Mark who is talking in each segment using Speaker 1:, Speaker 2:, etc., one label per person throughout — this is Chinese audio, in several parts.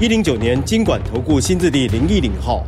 Speaker 1: 一零九年金管投顾新字第零一零号。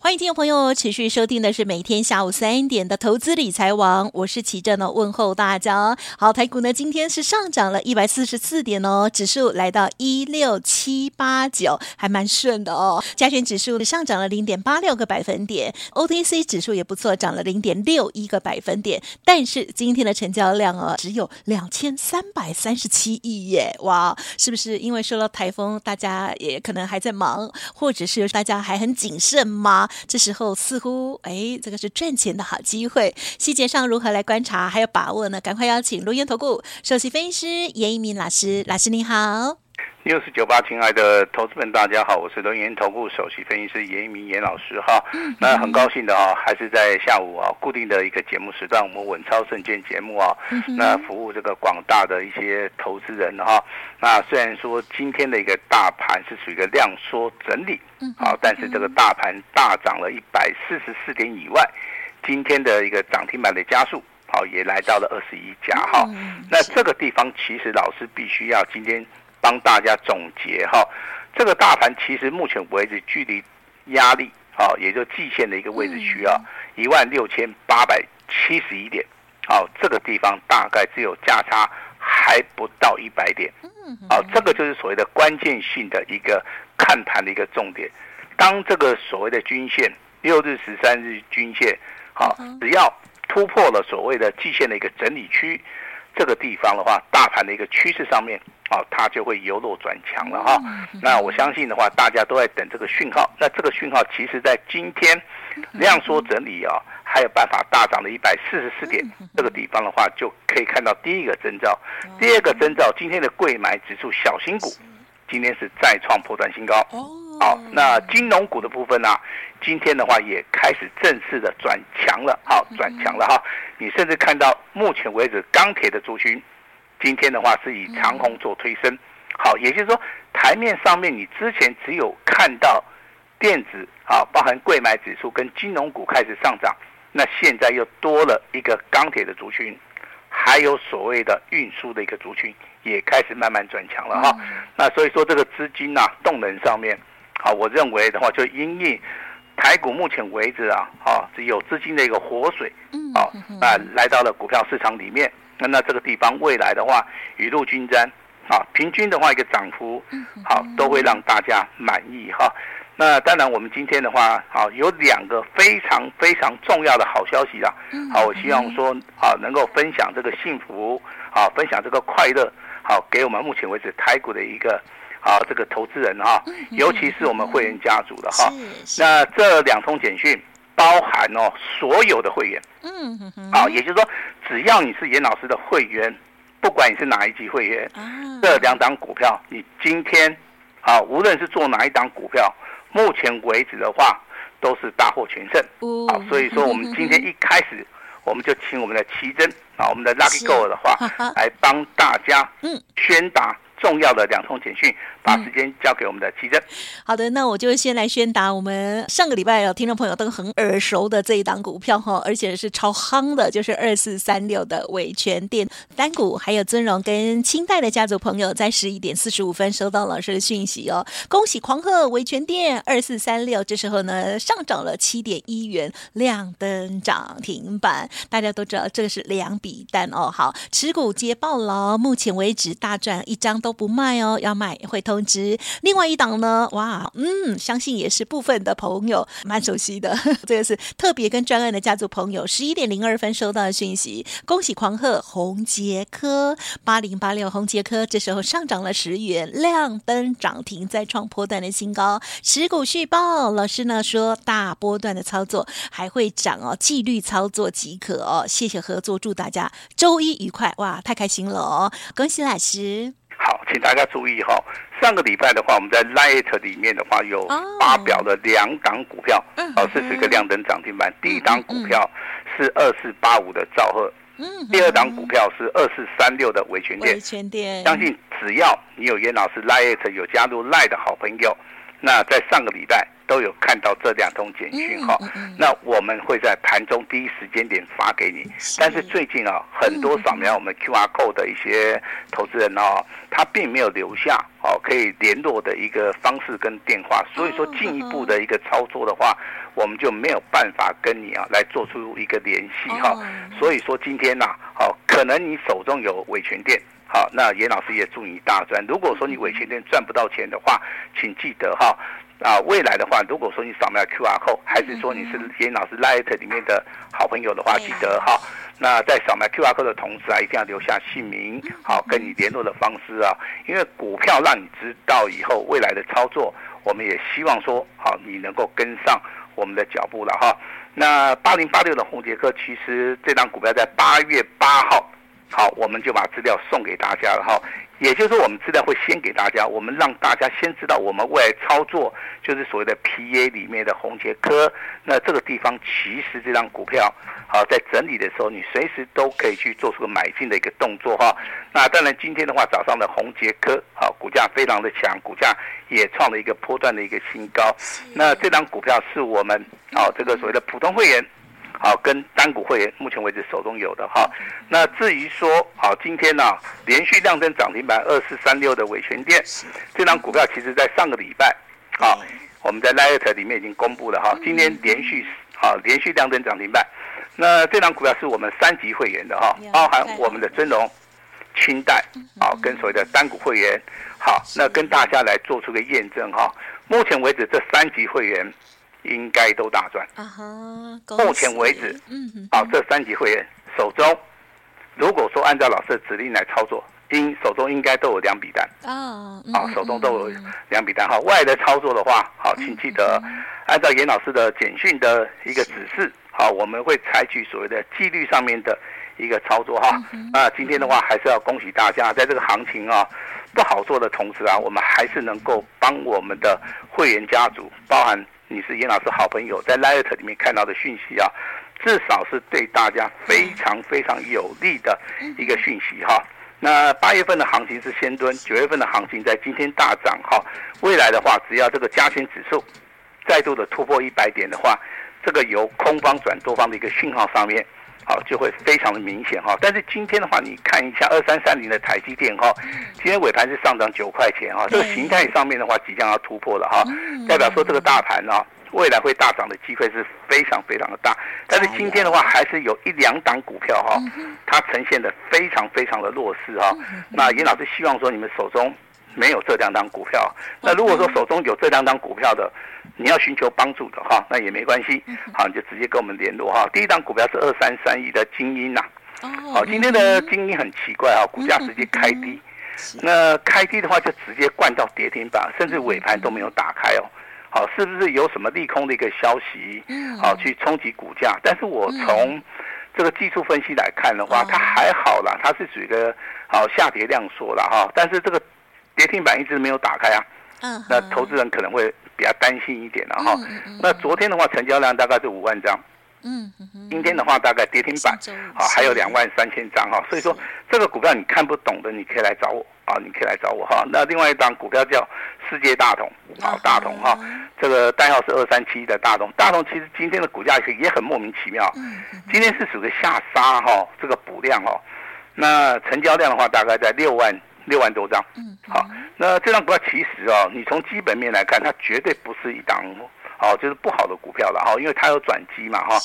Speaker 2: 欢迎听众朋友持续收听的是每天下午三点的投资理财王，我是齐正呢，问候大家。好，台股呢今天是上涨了一百四十四点哦，指数来到一六七八九，还蛮顺的哦。加权指数上涨了零点八六个百分点，OTC 指数也不错，涨了零点六一个百分点。但是今天的成交量哦，只有两千三百三十七亿耶，哇，是不是因为受到台风，大家也可能还在忙，或者是大家还很谨慎吗？这时候似乎哎，这个是赚钱的好机会。细节上如何来观察，还有把握呢？赶快邀请录音投顾首席分析师严一鸣老师，老师您好。
Speaker 3: 六四九八，亲爱的投资们，大家好，我是轮源投顾首席分析师严一鸣严老师哈。那很高兴的啊，还是在下午啊固定的一个节目时段，我们稳操胜券节目啊，那服务这个广大的一些投资人哈。那虽然说今天的一个大盘是属于一个量缩整理，啊，但是这个大盘大涨了一百四十四点以外，今天的一个涨停板的加速好也来到了二十一家哈。那这个地方其实老师必须要今天。帮大家总结哈，这个大盘其实目前为止距离压力啊，也就季线的一个位置区啊，一万六千八百七十一点，好，这个地方大概只有价差还不到一百点，好，这个就是所谓的关键性的一个看盘的一个重点。当这个所谓的均线六日、十三日均线，好，只要突破了所谓的季线的一个整理区，这个地方的话，大盘的一个趋势上面。啊，它就会由弱转强了哈。那我相信的话，大家都在等这个讯号。那这个讯号，其实在今天量缩整理啊，还有办法大涨了一百四十四点这个地方的话，就可以看到第一个征兆。第二个征兆，今天的贵买指数小型股今天是再创破断新高。好，那金融股的部分呢，今天的话也开始正式的转强了。好，转强了哈。你甚至看到目前为止钢铁的族群。今天的话是以长虹做推升，好，也就是说台面上面你之前只有看到电子啊，包含柜买指数跟金融股开始上涨，那现在又多了一个钢铁的族群，还有所谓的运输的一个族群也开始慢慢转强了哈。那所以说这个资金呐、啊、动能上面，啊，我认为的话就因应台股目前为止啊，啊，只有资金的一个活水，啊，啊来到了股票市场里面。那那这个地方未来的话，雨露均沾，啊，平均的话一个涨幅，好，都会让大家满意哈。那当然，我们今天的话，好，有两个非常非常重要的好消息啊。好，我希望说，啊，能够分享这个幸福，啊，分享这个快乐，好，给我们目前为止台股的一个，啊，这个投资人哈，尤其是我们会员家族的哈。那这两通简讯。包含哦，所有的会员，嗯嗯，好，也就是说，只要你是严老师的会员，不管你是哪一级会员，这两档股票，你今天，啊，无论是做哪一档股票，目前为止的话，都是大获全胜，好，所以说我们今天一开始，我们就请我们的奇珍啊，我们的 Lucky Go 的话，来帮大家，嗯，宣达。重要的两通简讯，把时间交给我们的琦蓁。
Speaker 2: 好的，那我就先来宣达我们上个礼拜有听众朋友都很耳熟的这一档股票哈，而且是超夯的，就是二四三六的伟诠电单股，还有尊荣跟清代的家族朋友在十一点四十五分收到老师的讯息哦，恭喜狂贺伟诠电二四三六，这时候呢上涨了七点一元，亮灯涨停板。大家都知道这个是两笔单哦，好，持股皆报牢，目前为止大赚一张都。不卖哦，要卖会通知。另外一档呢，哇，嗯，相信也是部分的朋友蛮熟悉的，这个是特别跟专案的家族朋友，十一点零二分收到的讯息，恭喜狂贺宏捷科八零八六，宏捷科这时候上涨了十元，亮灯涨停，再创波段的新高，持股续报。老师呢说大波段的操作还会涨哦，纪律操作即可哦。谢谢合作，祝大家周一愉快，哇，太开心了哦，恭喜老师。
Speaker 3: 好，请大家注意哈，上个礼拜的话，我们在 Light 里面的话有发表了两档股票，哦，是属于一个亮灯涨停板。第一档股票是二四八五的兆赫，第二档股票是二四三六的维权店。相信只要你有严老师 Light 有加入 Light 的好朋友，那在上个礼拜。都有看到这两通简讯哈，那我们会在盘中第一时间点发给你。但是最近啊，很多扫描我们 QR code 的一些投资人哦，他并没有留下哦可以联络的一个方式跟电话，所以说进一步的一个操作的话，我们就没有办法跟你啊来做出一个联系哈。所以说今天呐，哦，可能你手中有伟诠电，好，那严老师也祝你大赚。如果说你尾前天赚不到钱的话，请记得哈。啊，未来的话，如果说你扫描 QR code，还是说你是严老师 Light 里面的好朋友的话，记得哈。那在扫描 QR code 的同时啊，一定要留下姓名，好，跟你联络的方式啊。因为股票让你知道以后未来的操作，我们也希望说，好，你能够跟上我们的脚步了哈。那八零八六的红杰克，其实这张股票在八月八号，好，我们就把资料送给大家了哈。也就是说，我们资料会先给大家，我们让大家先知道我们未来操作就是所谓的 PA 里面的宏杰科。那这个地方其实这张股票，好，在整理的时候，你随时都可以去做出个买进的一个动作哈。那当然今天的话，早上的红杰科，好，股价非常的强，股价也创了一个波段的一个新高。那这张股票是我们，好，这个所谓的普通会员。好，跟单股会员目前为止手中有的哈，那至于说好，今天呢、啊、连续亮灯涨停板二四三六的伟诠电，这张股票其实在上个礼拜，好，我们在 Light 里面已经公布了哈，今天连续好连续亮灯涨停板，那这张股票是我们三级会员的哈，包含我们的尊荣、清代，好，跟所谓的单股会员，好，那跟大家来做出个验证哈，目前为止这三级会员。应该都大赚。啊哈，目前为止，嗯哼，啊，这三级会员手中，如果说按照老师的指令来操作，应手中应该都有两笔单。啊，啊，手中都有两笔单。哈，外的操作的话，好，请记得按照严老师的简讯的一个指示，好，我们会采取所谓的纪律上面的一个操作哈。那今天的话，还是要恭喜大家，在这个行情啊不好做的同时啊，我们还是能够帮我们的会员家族，包含。你是严老师好朋友，在 Light 里面看到的讯息啊，至少是对大家非常非常有利的一个讯息哈。那八月份的行情是先蹲，九月份的行情在今天大涨哈。未来的话，只要这个加权指数再度的突破一百点的话，这个由空方转多方的一个讯号上面。好，就会非常的明显哈。但是今天的话，你看一下二三三零的台积电哈，今天尾盘是上涨九块钱哈。这个形态上面的话，即将要突破了哈，代表说这个大盘呢，未来会大涨的机会是非常非常的大。但是今天的话，还是有一两档股票哈，它呈现的非常非常的弱势哈。那严老师希望说，你们手中没有这两档股票，那如果说手中有这两档股票的。你要寻求帮助的哈，那也没关系，好，你就直接跟我们联络哈。第一档股票是二三三一的精英呐，好，今天的精英很奇怪啊，股价直接开低，那开低的话就直接灌到跌停板，甚至尾盘都没有打开哦，好，是不是有什么利空的一个消息，好去冲击股价？但是我从这个技术分析来看的话，它还好啦，它是属于一个好下跌量缩了哈，但是这个跌停板一直没有打开啊，那投资人可能会。比较担心一点了哈，那昨天的话成交量大概是五万张，嗯，今天的话大概跌停板，好还有两万三千张哈，所以说这个股票你看不懂的，你可以来找我啊，你可以来找我哈。那另外一档股票叫世界大同，好大同哈，这个代号是二三七的大同，大同其实今天的股价也很莫名其妙，今天是属于下杀哈，这个补量哦，那成交量的话大概在六万。六万多张，嗯，好，那这张股票其实啊，你从基本面来看，它绝对不是一档哦，就是不好的股票了哈，因为它有转机嘛哈。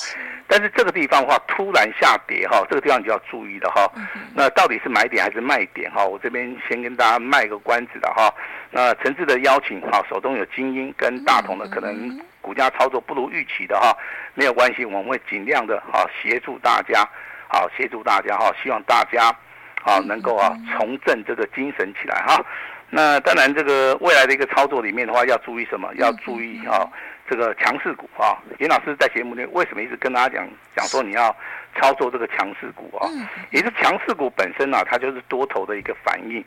Speaker 3: 但是这个地方的话突然下跌哈，这个地方你就要注意了哈。那到底是买点还是卖点哈？我这边先跟大家卖个关子的哈。那诚挚的邀请哈，手中有精英跟大同的，可能股价操作不如预期的哈，没有关系，我们会尽量的哈协助大家，好协助大家哈，希望大家。好，能够啊重振这个精神起来哈。那当然，这个未来的一个操作里面的话，要注意什么？要注意啊，这个强势股啊。严老师在节目里为什么一直跟大家讲讲说你要操作这个强势股啊？也是强势股本身啊，它就是多头的一个反应。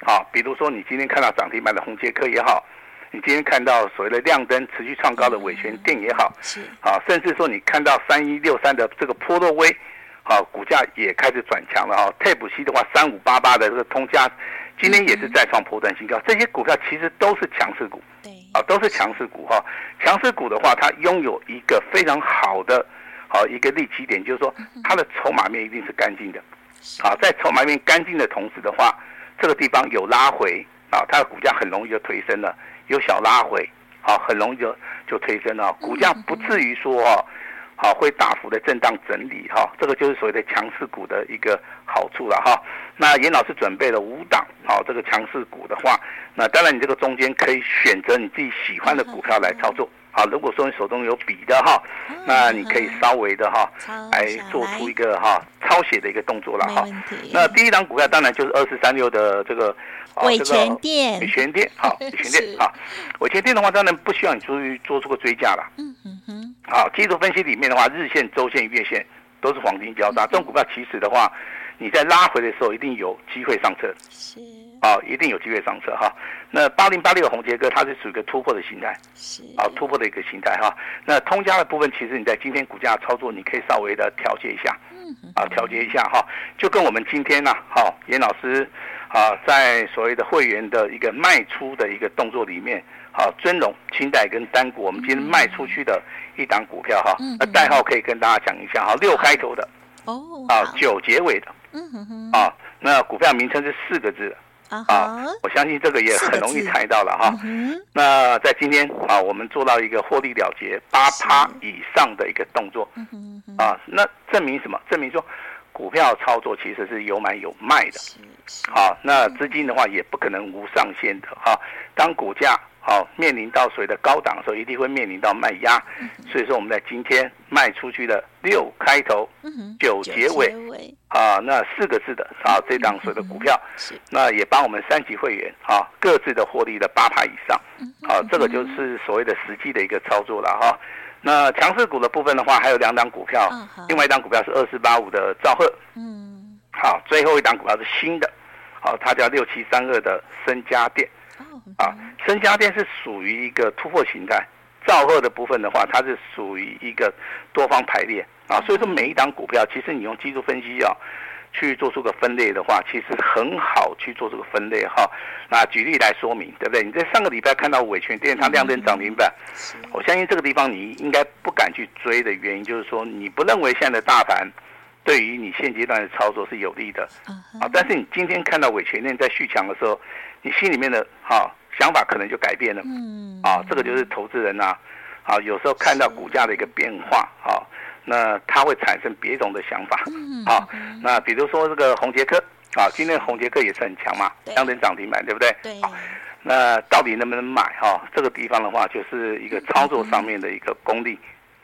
Speaker 3: 啊，比如说你今天看到涨停板的红杰科也好，你今天看到所谓的亮灯持续创高的伟诠电也好，
Speaker 2: 是
Speaker 3: 啊，甚至说你看到三一六三的这个波若威，啊，股价也开始转强了哈、啊。泰普西的话，三五八八的这个通家，今天也是再创波段新高，这些股票其实都是强势股，
Speaker 2: 对，
Speaker 3: 啊，都是强势股哈。强势股的话，它拥有一个非常好的，好一个利基点，就是说它的筹码面一定是干净的，啊，在筹码面干净的同时的话，这个地方有拉回啊，它的股价很容易就推升了，有小拉回啊，很容易就就推升了，股价不至于说啊。好，会大幅的震荡整理哈，这个就是所谓的强势股的一个好处了哈。那严老师准备了五档，好，这个强势股的话，那当然你这个中间可以选择你自己喜欢的股票来操作。好，如果说你手中有笔的哈，那你可以稍微的哈，来做出一个哈抄写的一个动作了哈。那第一档股票当然就是二四三六的这个
Speaker 2: 伟全电，
Speaker 3: 伟全电，好，伟全电，好，伟全电的话当然不需要你注意做出个追加了。好，技术分析里面的话，日线、周线、月线都是黄金交叉。这种股票其实的话，你在拉回的时候一定有机会上车。是。啊，一定有机会上车哈。那八零八六红杰哥它是属于一个突破的形态，是啊，突破的一个形态哈。那通家的部分，其实你在今天股价操作，你可以稍微的调节一下，嗯啊，调节一下哈。就跟我们今天呢，好，严老师啊，在所谓的会员的一个卖出的一个动作里面，好，尊荣、清代跟单股，我们今天卖出去的一档股票哈，那代号可以跟大家讲一下哈，六开头的，哦，啊，九结尾的，嗯哼哼，啊，那股票名称是四个字的。啊，我相信这个也很容易猜到了哈。那在今天啊，我们做到一个获利了结八趴以上的一个动作。啊，那证明什么？证明说股票操作其实是有买有卖的。好，那资金的话也不可能无上限的哈。当股价好面临到所谓的高档的时候，一定会面临到卖压。所以说我们在今天卖出去的六开头，九结尾。啊，那四个字的啊，这档所有的股票，那也帮我们三级会员啊，各自的获利的八趴以上，啊，这个就是所谓的实际的一个操作了哈。那强势股的部分的话，还有两档股票，另外一档股票是二四八五的兆赫，嗯，好，最后一档股票是新的，好，它叫六七三二的升佳电，啊，升家电是属于一个突破形态。兆赫的部分的话，它是属于一个多方排列啊，所以说每一档股票，其实你用技术分析啊去做出个分类的话，其实很好去做这个分类哈。那举例来说明，对不对？你在上个礼拜看到伟诠电它亮灯涨停板，我相信这个地方你应该不敢去追的原因，就是说你不认为现在的大盘对于你现阶段的操作是有利的啊。但是你今天看到伟诠电在续强的时候，你心里面的哈。想法可能就改变了，嗯，啊，这个就是投资人呐、啊，啊，有时候看到股价的一个变化，啊，那他会产生别种的想法，嗯，啊，那比如说这个宏捷科，啊，今天宏捷科也是很强嘛，两点涨停板，对不对？对。那到底能不能买？哈，这个地方的话，就是一个操作上面的一个功力，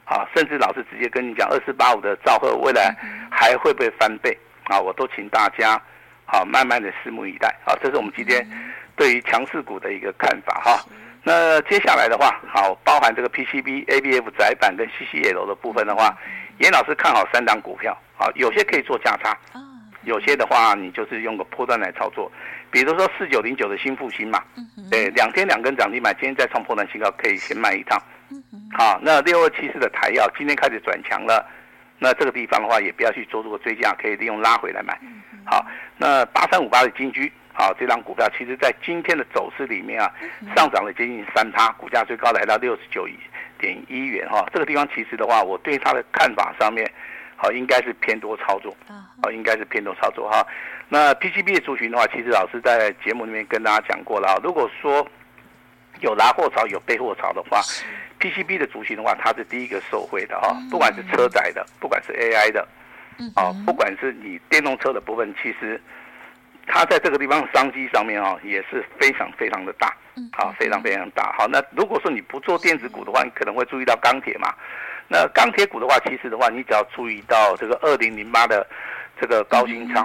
Speaker 3: 啊，甚至老师直接跟你讲，二四八五的兆赫未来还会不会翻倍？啊，我都请大家，好，慢慢的拭目以待，啊，这是我们今天。对于强势股的一个看法哈，那接下来的话，好，包含这个 PCB、ABF 窄板跟 CCL 的部分的话，严老师看好三档股票，好，有些可以做价差，有些的话你就是用个波段来操作，比如说四九零九的新复兴嘛，对，两天两根涨停板，今天再创波段新高，可以先卖一趟，好，那六二七四的台药今天开始转强了，那这个地方的话也不要去做这个追价，可以利用拉回来买，好，那八三五八的金居。好，这张股票其实在今天的走势里面啊，上涨了接近三趴，股价最高来到六十九点一元哈。这个地方其实的话，我对它的看法上面，好应该是偏多操作，好应该是偏多操作哈。那 PCB 的族群的话，其实老师在节目里面跟大家讲过了啊。如果说有拿货潮、有备货潮的话，PCB 的族群的话，它是第一个受惠的哈。不管是车载的，不管是 AI 的，啊，不管是你电动车的部分，其实。它在这个地方商机上面啊，也是非常非常的大，好，非常非常大。好，那如果说你不做电子股的话，你可能会注意到钢铁嘛。那钢铁股的话，其实的话，你只要注意到这个二零零八的这个高新昌，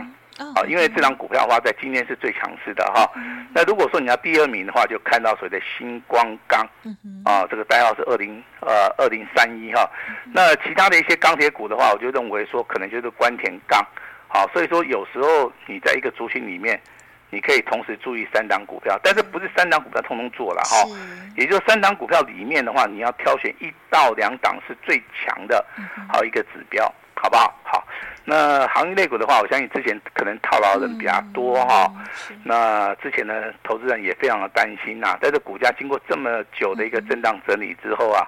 Speaker 3: 啊，因为这张股票的话，在今天是最强势的哈。那如果说你要第二名的话，就看到所谓的星光钢，啊，这个代号是二零呃二零三一哈。那其他的一些钢铁股的话，我就认为说可能就是关田钢。好，所以说有时候你在一个族群里面，你可以同时注意三档股票，但是不是三档股票通通做了哈？也就是三档股票里面的话，你要挑选一到两档是最强的，好一个指标，好不好？好。那行业类股的话，我相信之前可能套牢的人比较多哈。那之前呢，投资人也非常的担心呐。但是股价经过这么久的一个震荡整理之后啊，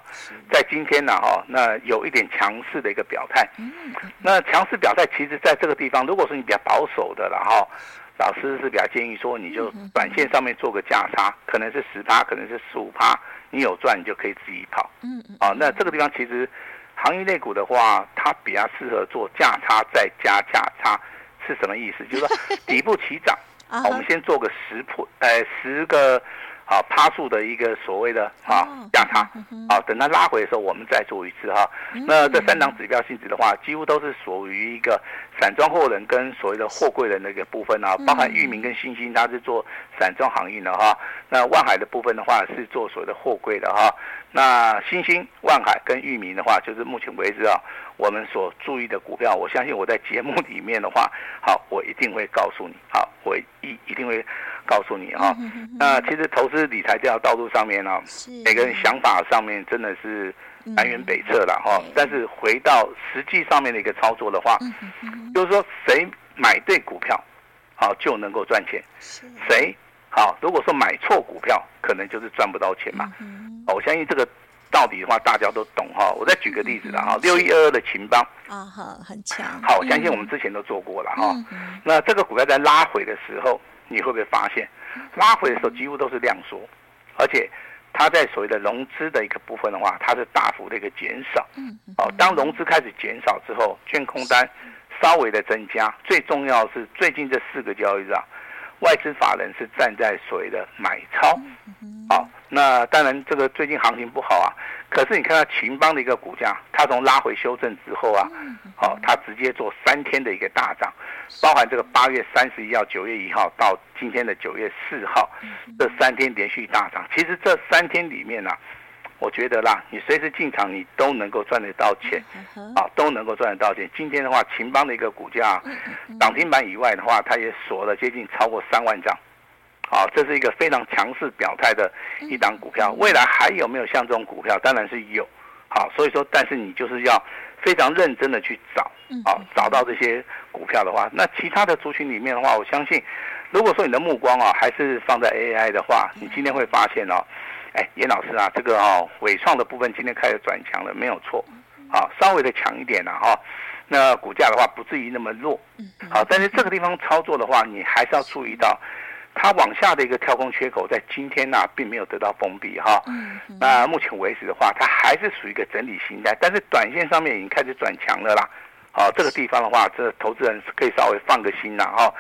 Speaker 3: 在今天呢哈，那有一点强势的一个表态。那强势表态，其实在这个地方，如果说你比较保守的了哈，老师是比较建议说，你就短线上面做个价差，可能是十趴，可能是十五趴，你有赚你就可以自己跑。嗯嗯。啊，那这个地方其实。行业类股的话，它比较适合做价差再加价差，是什么意思？就是说底部起涨，好，我们先做个十破，呃，十个。好，趴数的一个所谓的啊价差，好，等它拉回的时候，我们再做一次哈。那这三档指标性质的话，几乎都是属于一个散装货轮跟所谓的货柜的那个部分啊，包含域名跟新兴，它是做散装航运的哈。那万海的部分的话是做所谓的货柜的哈。那新兴、万海跟域名的话，就是目前为止啊，我们所注意的股票，我相信我在节目里面的话，好，我一定会告诉你，好，我一一定会。告诉你哈，那其实投资理财这条道路上面呢，每个人想法上面真的是南辕北辙了哈。但是回到实际上面的一个操作的话，就是说谁买对股票，好就能够赚钱。谁好，如果说买错股票，可能就是赚不到钱嘛。我相信这个道理的话，大家都懂哈。我再举个例子了哈，六一二二的秦邦
Speaker 2: 啊，好很强。
Speaker 3: 好，我相信我们之前都做过了哈。那这个股票在拉回的时候。你会不会发现，拉回的时候几乎都是量缩，而且它在所谓的融资的一个部分的话，它是大幅的一个减少。哦，当融资开始减少之后，券空单稍微的增加，最重要是最近这四个交易日啊，外资法人是站在所谓的买超。好，那当然这个最近行情不好啊。可是你看到秦邦的一个股价，它从拉回修正之后啊，好，它直接做三天的一个大涨，包含这个八月三十一号、九月一号到今天的九月四号，这三天连续大涨。其实这三天里面呢、啊，我觉得啦，你随时进场你都能够赚得到钱，啊，都能够赚得到钱。今天的话，秦邦的一个股价涨停板以外的话，它也锁了接近超过三万张。好，这是一个非常强势表态的一档股票。未来还有没有像这种股票？当然是有。好，所以说，但是你就是要非常认真的去找，好，找到这些股票的话，那其他的族群里面的话，我相信，如果说你的目光啊还是放在 AI 的话，你今天会发现哦，哎，严老师啊，这个哦，伟创的部分今天开始转强了，没有错。好，稍微的强一点了哈。那股价的话不至于那么弱。好，但是这个地方操作的话，你还是要注意到。它往下的一个跳空缺口，在今天呢、啊，并没有得到封闭哈。那目前为止的话，它还是属于一个整理形态，但是短线上面已经开始转强了啦。好，这个地方的话，这投资人可以稍微放个心啦哈。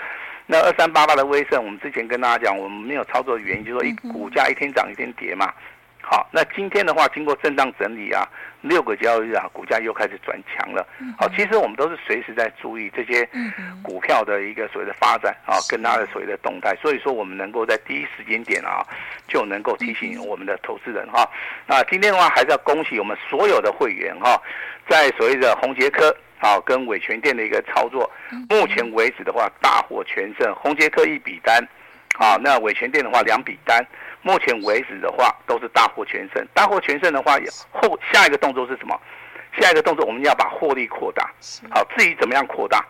Speaker 3: 那二三八八的威盛，我们之前跟大家讲，我们没有操作的原因，就是说一股价一天涨一天跌嘛。好，那今天的话，经过震荡整理啊，六个交易日啊，股价又开始转强了。好，其实我们都是随时在注意这些股票的一个所谓的发展啊，跟它的所谓的动态。所以说，我们能够在第一时间点啊，就能够提醒我们的投资人哈。那今天的话，还是要恭喜我们所有的会员哈，在所谓的红杰科啊跟伟诠电的一个操作，目前为止的话，大获全胜。红杰科一笔单，啊，那伟诠电的话两笔单。目前为止的话，都是大获全胜。大获全胜的话，后下一个动作是什么？下一个动作我们要把获利扩大。好，至于怎么样扩大？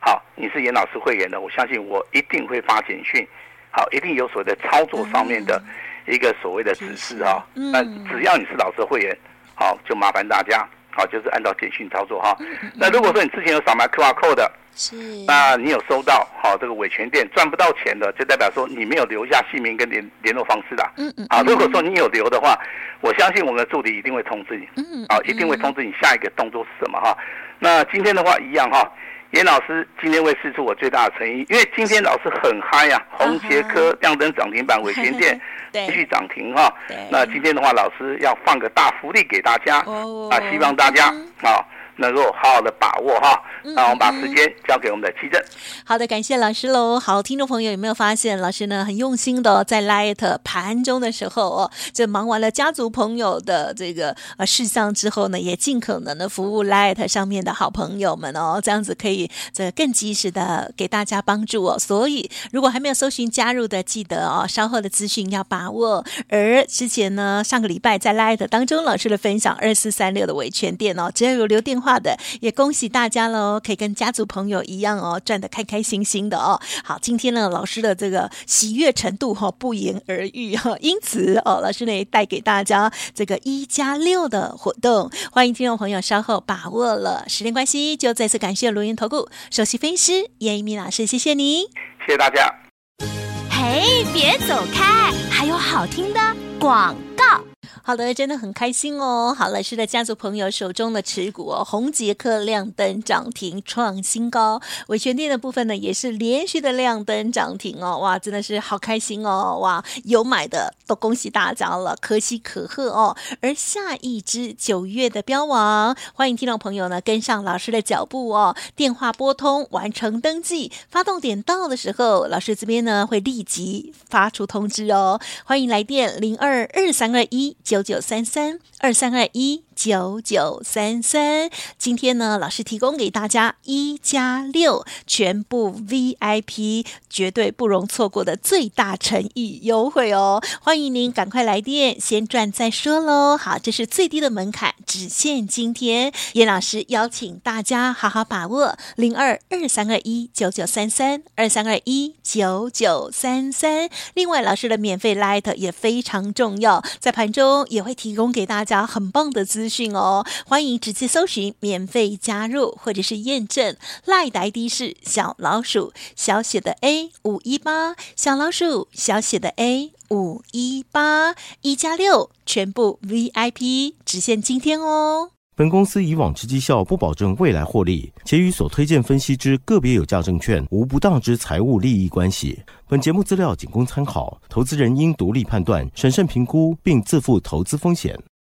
Speaker 3: 好，你是严老师会员的，我相信我一定会发简讯。好，一定有所谓的操作上面的一个所谓的指示啊。那只要你是老师会员，好，就麻烦大家，好，就是按照简讯操作哈。那如果说你之前有扫描 QR code 的。是，那你有收到好这个伟诠电赚不到钱的，就代表说你没有留下姓名跟联联络方式的。嗯嗯。啊，如果说你有留的话，我相信我们的助理一定会通知你。嗯。啊，一定会通知你下一个动作是什么哈。那今天的话一样哈，严老师今天会试出我最大的诚意，因为今天老师很嗨呀，红杰科亮灯涨停板，伟诠电继续涨停哈。那今天的话，老师要放个大福利给大家。哦。啊，希望大家啊。能够好好的把握哈。那我们把时间交给我们的七正。
Speaker 2: 好的，感谢老师喽。好，听众朋友有没有发现，老师呢很用心的在 Light 盘中的时候哦，这忙完了家族朋友的这个呃事项之后呢，也尽可能的服务 Light 上面的好朋友们哦，这样子可以这更及时的给大家帮助哦。所以如果还没有搜寻加入的，记得哦，稍后的资讯要把握。而之前呢，上个礼拜在 Light 当中，老师的分享二四三六的维权店哦，只要有留电话的，也恭喜大家喽，可以跟家族朋友一样哦，赚得开开心心的哦。好，今天呢，老师的这个喜悦程度哈、哦、不言而喻哈，因此哦，老师呢也带给大家这个一加六的活动，欢迎听众朋友稍后把握了。时间关系，就再次感谢罗云投顾首席分析师颜逸民老师，谢谢你，
Speaker 3: 谢谢大家。
Speaker 4: 嘿，别走开，还有好听的广告。
Speaker 2: 好的，真的很开心哦。好，老师的家族朋友手中的持股哦，红捷克亮灯涨停创新高，伟诠电的部分呢也是连续的亮灯涨停哦。哇，真的是好开心哦。哇，有买的都恭喜大家了，可喜可贺哦。而下一支九月的标王，欢迎听众朋友呢跟上老师的脚步哦。电话拨通完成登记，发动点到的时候，老师这边呢会立即发出通知哦。欢迎来电零二二三二一。九九三三二三二一。九九三三，今天呢，老师提供给大家一加六全部 VIP，绝对不容错过的最大诚意优惠哦！欢迎您赶快来电，先赚再说喽。好，这是最低的门槛，只限今天。叶老师邀请大家好好把握零二二三二一九九三三二三二一九九三三。另外，老师的免费 Light 也非常重要，在盘中也会提供给大家很棒的资。资讯哦，欢迎直接搜寻免费加入或者是验证赖的 ID 是小老鼠小写的 A 五一八小老鼠小写的 A 五一八一加六全部 VIP 只限今天哦。
Speaker 1: 本公司以往之绩效不保证未来获利，且与所推荐分析之个别有价证券无不当之财务利益关系。本节目资料仅供参考，投资人应独立判断、审慎评估，并自负投资风险。